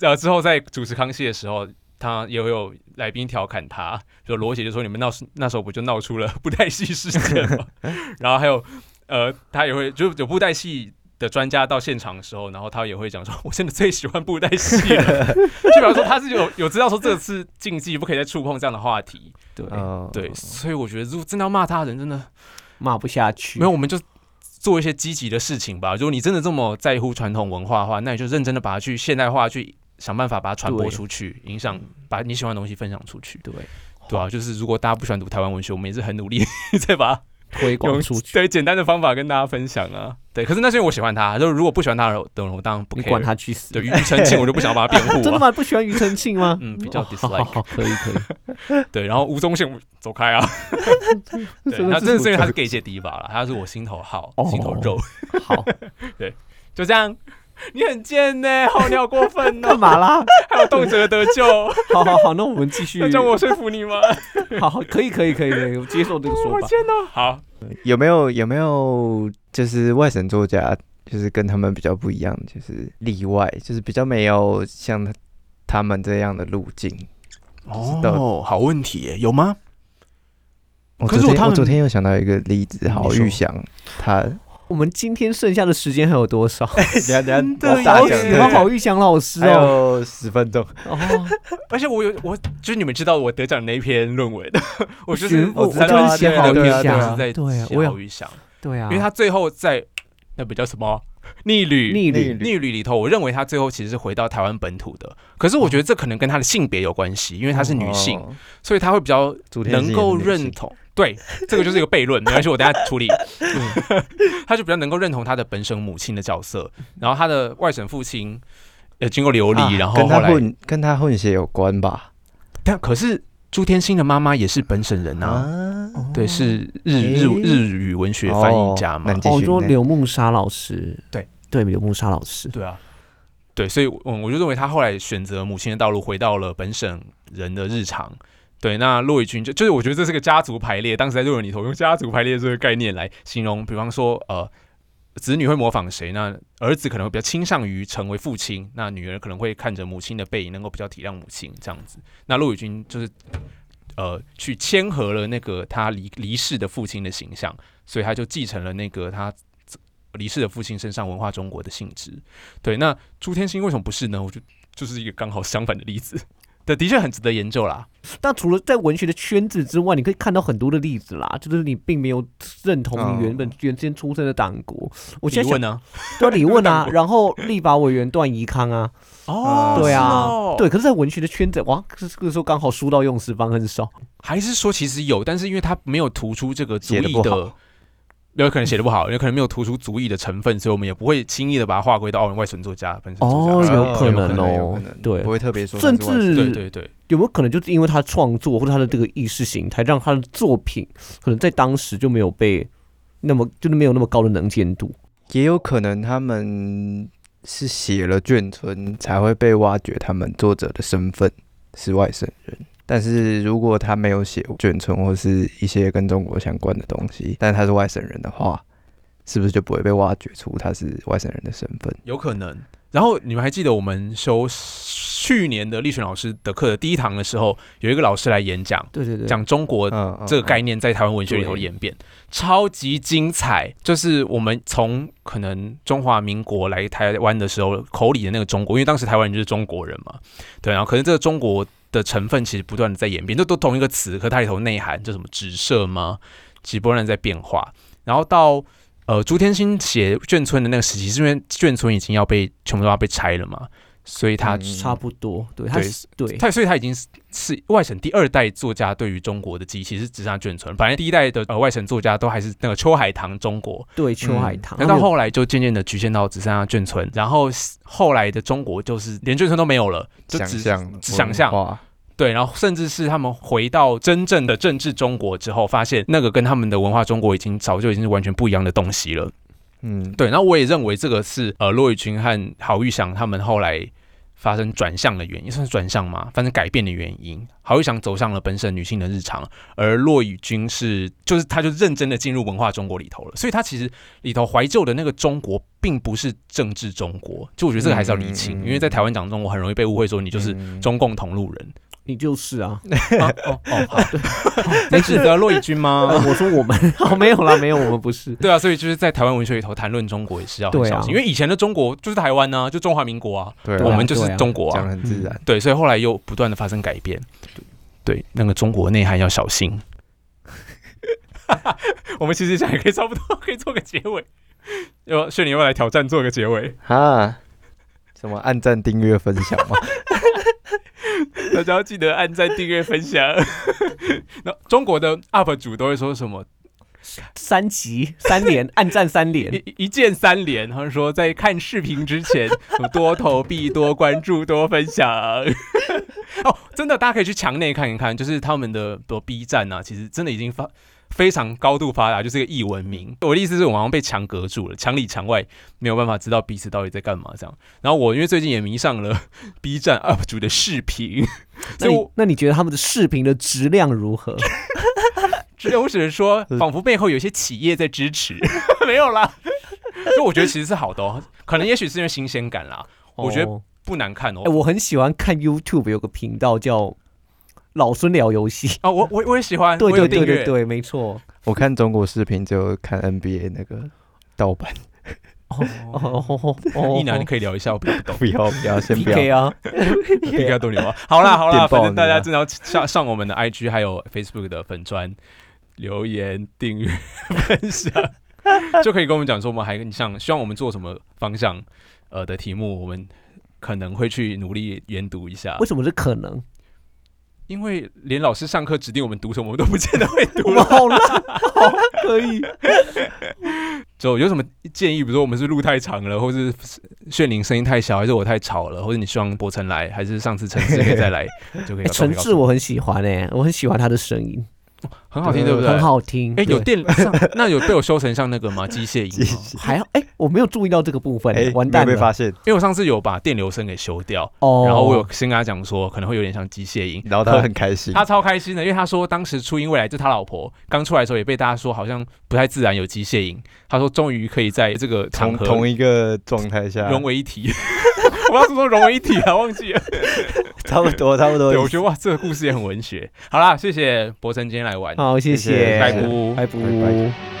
呃之后在主持康熙的时候，他也有来宾调侃他，就罗姐就说你们闹那时候不就闹出了布袋戏事件吗？然后还有呃他也会就有布袋戏。的专家到现场的时候，然后他也会讲说：“我真的最喜欢布袋戏了。”就比方说他是有有知道说这次禁忌不可以再触碰这样的话题，对对，所以我觉得如果真的要骂他的人，真的骂不下去。没有，我们就做一些积极的事情吧。如果你真的这么在乎传统文化的话，那你就认真的把它去现代化，去想办法把它传播出去，影响把你喜欢的东西分享出去。对对啊，就是如果大家不喜欢读台湾文学，我们也是很努力 在把。推广出去，对简单的方法跟大家分享啊，对。可是那是因为我喜欢他，就如果不喜欢他的人，我当然不管他去死。对庾澄庆，我就不想把他辩护。真的吗？不喜欢庾澄庆吗？嗯，比较 dislike。好，可以可以。对，然后吴宗宪走开啊。对，那真的是因为他是 gay 界第一把了，他是我心头好，心头肉。好，对，就这样。你很贱呢，好，你好过分哦！干嘛啦？还有动辄得救。好好好，那我们继续。叫我说服你吗？好，可以可以可以的，我接受这个说法。天哪！好，有没有有没有就是外省作家，就是跟他们比较不一样，就是例外，就是比较没有像他们这样的路径。哦，好问题耶，有吗？可是我我昨天又想到一个例子，好玉祥他。我们今天剩下的时间还有多少？等 下等下，好喜欢郝玉祥老师哦，十分钟。哦。而且我有，我就是你们知道我得奖那一篇论文的，我就是我就是写郝玉祥，在对郝玉祥，对啊，因为他最后在那不叫什么逆旅。逆旅。逆旅里头，我认为他最后其实是回到台湾本土的。可是我觉得这可能跟他的性别有关系，因为她是女性，所以他会比较能够认同。对，这个就是一个悖论，没关系，我等下处理。他就比较能够认同他的本省母亲的角色，然后他的外省父亲呃经过流离，然后跟他混跟他混血有关吧？但可是朱天心的妈妈也是本省人啊，对，是日日日语文学翻译家嘛？哦，说刘梦莎老师，对对，刘梦莎老师，对啊，对，所以嗯，我就认为他后来选择母亲的道路，回到了本省人的日常。对，那骆以军就就是我觉得这是个家族排列，当时在论文里头用家族排列这个概念来形容，比方说呃，子女会模仿谁，那儿子可能会比较倾向于成为父亲，那女儿可能会看着母亲的背影，能够比较体谅母亲这样子。那骆以军就是呃去谦和了那个他离离世的父亲的形象，所以他就继承了那个他离世的父亲身上文化中国的性质。对，那朱天心为什么不是呢？我觉得就是一个刚好相反的例子。对，的确很值得研究啦。但除了在文学的圈子之外，你可以看到很多的例子啦。就是你并没有认同你原本原先出生的党国。我李问呢？对，李问啊。然后立法委员段宜康啊。哦，对啊，对。可是，在文学的圈子，哇，这个时候刚好书到用时方很少。还是说，其实有，但是因为他没有突出这个主义的。有可能写的不好，有可能没有突出足意的成分，所以我们也不会轻易的把它划归到奥文外存作家本身。哦，有可能哦，对，不会特别说。甚至对对对，有没有可能就是因为他创作或者他的这个意识形态，让他的作品可能在当时就没有被那么就是没有那么高的能见度？也有可能他们是写了眷村才会被挖掘，他们作者的身份是外省人。但是如果他没有写卷存或是一些跟中国相关的东西，但他是外省人的话，是不是就不会被挖掘出他是外省人的身份？有可能。然后你们还记得我们修去年的历史老师的课的第一堂的时候，有一个老师来演讲，对对对，讲中国这个概念在台湾文学里头演变，超级精彩。就是我们从可能中华民国来台湾的时候，口里的那个中国，因为当时台湾人就是中国人嘛，对，然后可能这个中国。的成分其实不断的在演变，这都同一个词，可它里头内涵叫什么？直射吗？其实不断在变化。然后到呃朱天心写眷村的那个时期，是因为眷村已经要被全部都要被拆了嘛，所以他差不多对，对对，他所以他已经是是外省第二代作家对于中国的记忆，其实只剩下眷村。反正第一代的呃外省作家都还是那个秋海棠中国，对秋海棠。那到后来就渐渐的局限到只剩下眷村，然后后来的中国就是连眷村都没有了，就只想象。对，然后甚至是他们回到真正的政治中国之后，发现那个跟他们的文化中国已经早就已经是完全不一样的东西了。嗯，对。然后我也认为这个是呃骆以军和郝玉祥他们后来发生转向的原因，算是转向吗？发生改变的原因，郝玉祥走向了本省女性的日常，而骆以军是就是他就认真的进入文化中国里头了，所以他其实里头怀旧的那个中国，并不是政治中国，就我觉得这个还是要理清，因为在台湾讲中国很容易被误会说你就是中共同路人。你就是啊，哦哦 好，你指责骆以军吗？我说我们，好 没有啦，没有，我们不是。对啊，所以就是在台湾文学里头谈论中国也是要很小心，因为以前的中国就是台湾呢，就中华民国啊，对，我们就是中国啊，讲很自然。对，所以后来又不断的发生改变，对，那个中国内涵要小心。我们其实想也可以差不多，可以做个结尾。要炫你要来挑战做个结尾啊？什么按赞、订阅、分享吗？大家要记得按赞、订阅、分享。那中国的 UP 主都会说什么？三级三连，按赞三连，一一键三连。他说在看视频之前，多投币、多关注、多分享。哦，真的，大家可以去墙内看一看，就是他们的多 B 站啊，其实真的已经发。非常高度发达，就是个异文明。我的意思是我好像被墙隔住了，墙里墙外没有办法知道彼此到底在干嘛这样。然后我因为最近也迷上了 B 站 UP 主的视频，那你那你觉得他们的视频的质量如何？质量我只能说，仿佛背后有些企业在支持。没有啦，就我觉得其实是好的哦，可能也许是因为新鲜感啦。我觉得不难看哦。我很喜欢看 YouTube 有个频道叫。老孙聊游戏啊，我我我也喜欢，对对对对对，没错。我看中国视频就看 NBA 那个盗版。哦 哦哦，一男你可以聊一下，我不懂，不要不要，先不要啊，PK 多聊啊！好啦好啦，反正大家真的要上上我们的 IG 还有 Facebook 的粉砖留言订阅分享，就可以跟我们讲说我们还像希望我们做什么方向呃的题目，我们可能会去努力研读一下。为什么是可能？因为连老师上课指定我们读什么，我们都不见得会读了。好了，好可以。就有什么建议？比如说我们是路太长了，或是炫灵声音太小，还是我太吵了，或者你希望博成来，还是上次陈志可以再来就可以。陈志我很喜欢诶，我很喜欢他的声音。很好听，对不对？很好听。哎，有电，那有被我修成像那个吗？机械音还好哎，我没有注意到这个部分，完蛋了。被发现，因为我上次有把电流声给修掉，哦，然后我有先跟他讲说，可能会有点像机械音，然后他很开心，他超开心的，因为他说当时初音未来就他老婆刚出来的时候，也被大家说好像不太自然，有机械音。他说终于可以在这个场合同一个状态下融为一体。我要说融为一体啊，忘记了。差不多，差不多。对，我觉得哇，这个故事也很文学。好啦，谢谢博成今天来玩。好，谢谢，拜拜，拜拜。